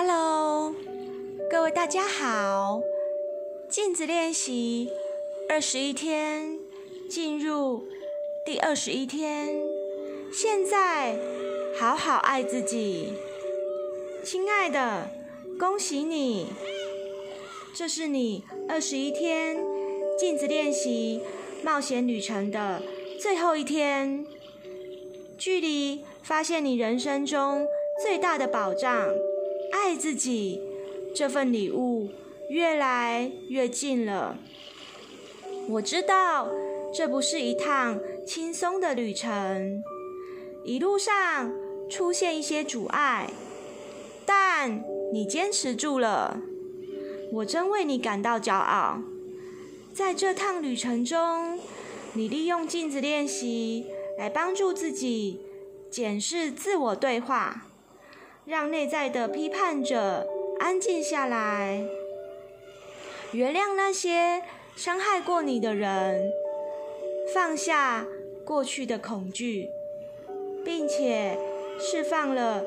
Hello，各位大家好。镜子练习二十一天，进入第二十一天。现在好好爱自己，亲爱的，恭喜你！这是你二十一天镜子练习冒险旅程的最后一天，距离发现你人生中最大的宝藏。爱自己这份礼物越来越近了。我知道这不是一趟轻松的旅程，一路上出现一些阻碍，但你坚持住了。我真为你感到骄傲。在这趟旅程中，你利用镜子练习来帮助自己检视自我对话。让内在的批判者安静下来，原谅那些伤害过你的人，放下过去的恐惧，并且释放了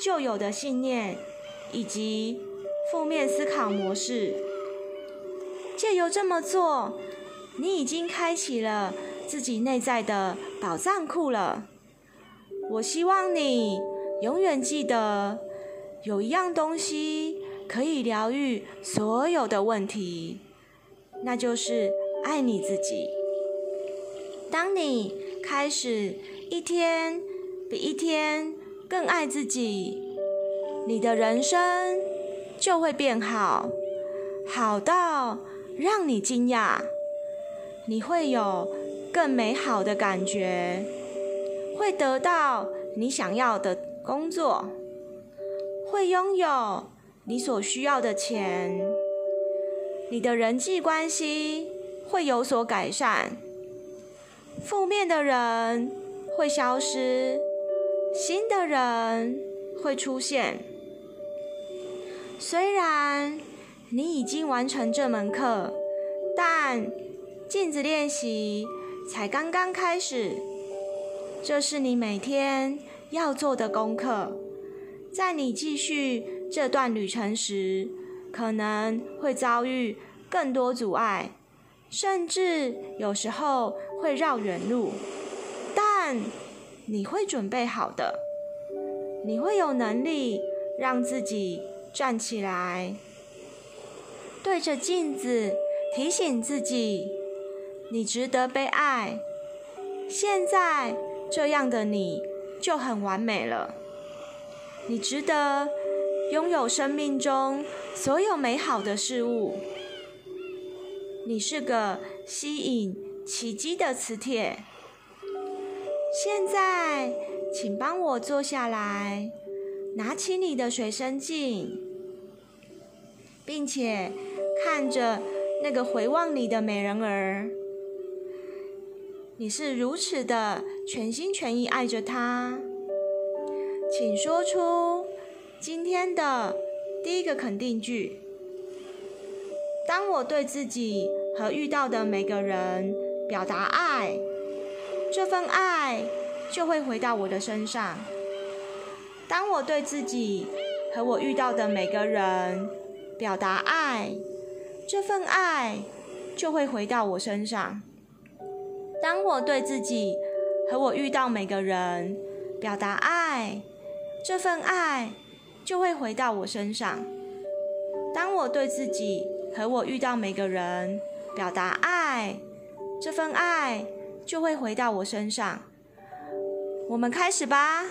旧有的信念以及负面思考模式。借由这么做，你已经开启了自己内在的宝藏库了。我希望你。永远记得，有一样东西可以疗愈所有的问题，那就是爱你自己。当你开始一天比一天更爱自己，你的人生就会变好，好到让你惊讶。你会有更美好的感觉，会得到你想要的。工作，会拥有你所需要的钱，你的人际关系会有所改善，负面的人会消失，新的人会出现。虽然你已经完成这门课，但镜子练习才刚刚开始。这是你每天。要做的功课，在你继续这段旅程时，可能会遭遇更多阻碍，甚至有时候会绕远路，但你会准备好的，你会有能力让自己站起来，对着镜子提醒自己，你值得被爱。现在这样的你。就很完美了。你值得拥有生命中所有美好的事物。你是个吸引奇迹的磁铁。现在，请帮我坐下来，拿起你的随身镜，并且看着那个回望你的美人儿。你是如此的全心全意爱着他，请说出今天的第一个肯定句。当我对自己和遇到的每个人表达爱，这份爱就会回到我的身上。当我对自己和我遇到的每个人表达爱，这份爱就会回到我身上。当我对自己和我遇到每个人表达爱，这份爱就会回到我身上。当我对自己和我遇到每个人表达爱，这份爱就会回到我身上。我们开始吧。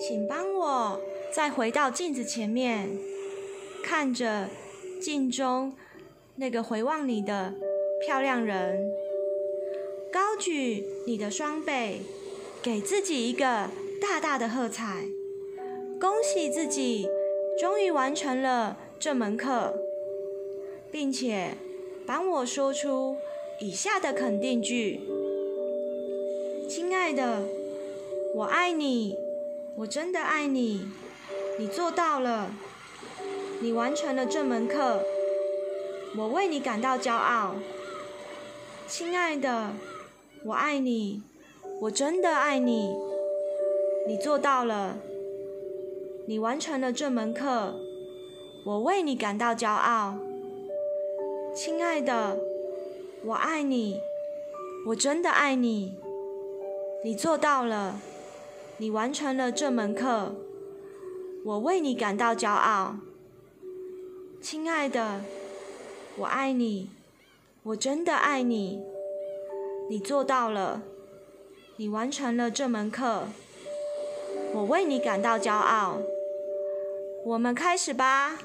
请帮我再回到镜子前面，看着镜中那个回望你的漂亮人，高举你的双臂，给自己一个大大的喝彩，恭喜自己终于完成了这门课，并且帮我说出以下的肯定句。亲爱的，我爱你，我真的爱你，你做到了，你完成了这门课，我为你感到骄傲。亲爱的，我爱你，我真的爱你，你做到了，你完成了这门课，我为你感到骄傲。亲爱的，我爱你，我真的爱你。你做到了，你完成了这门课，我为你感到骄傲。亲爱的，我爱你，我真的爱你。你做到了，你完成了这门课，我为你感到骄傲。我们开始吧。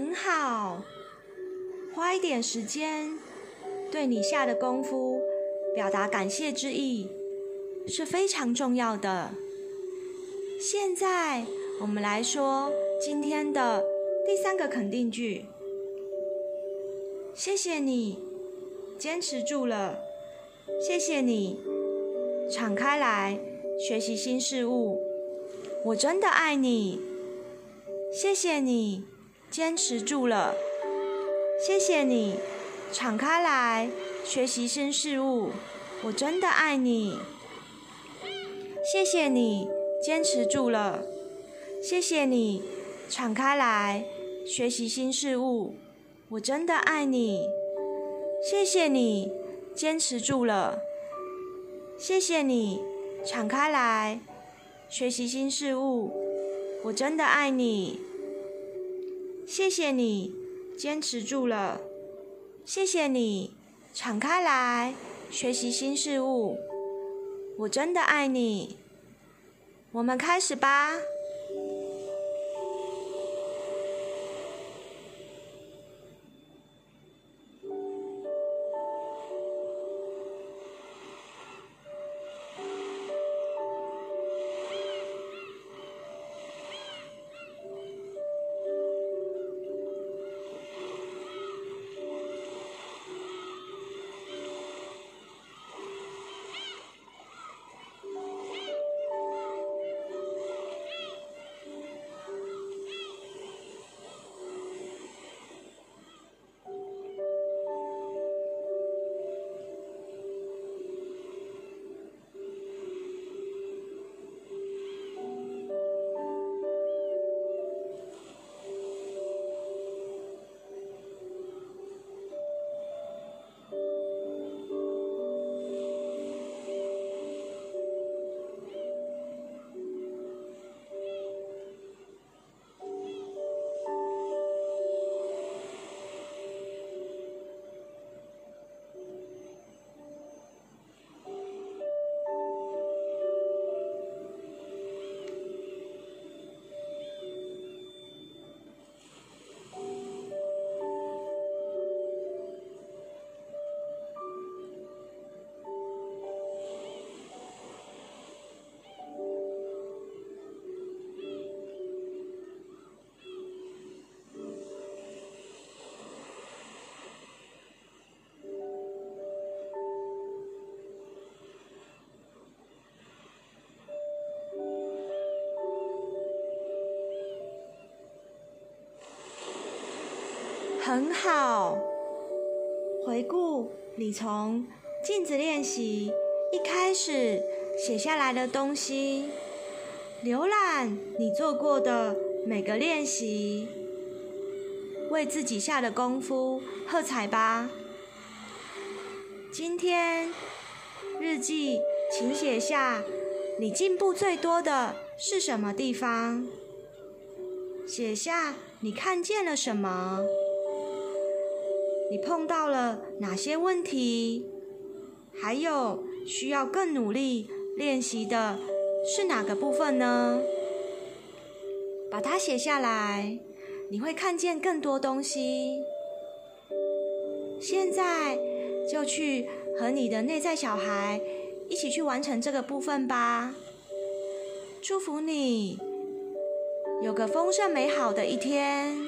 很好，花一点时间对你下的功夫表达感谢之意是非常重要的。现在我们来说今天的第三个肯定句。谢谢你，坚持住了。谢谢你，敞开来学习新事物。我真的爱你。谢谢你。坚持住了，谢谢你，敞开来学习新事物，我真的爱你。谢谢你，坚持住了，谢谢你，敞开来学习新事物，我真的爱你。谢谢你，坚持住了，谢谢你，敞开来学习新事物，我真的爱你。谢谢你，坚持住了。谢谢你，敞开来学习新事物。我真的爱你。我们开始吧。很好。回顾你从镜子练习一开始写下来的东西，浏览你做过的每个练习，为自己下的功夫喝彩吧。今天日记，请写下你进步最多的是什么地方？写下你看见了什么？你碰到了哪些问题？还有需要更努力练习的是哪个部分呢？把它写下来，你会看见更多东西。现在就去和你的内在小孩一起去完成这个部分吧。祝福你有个丰盛美好的一天。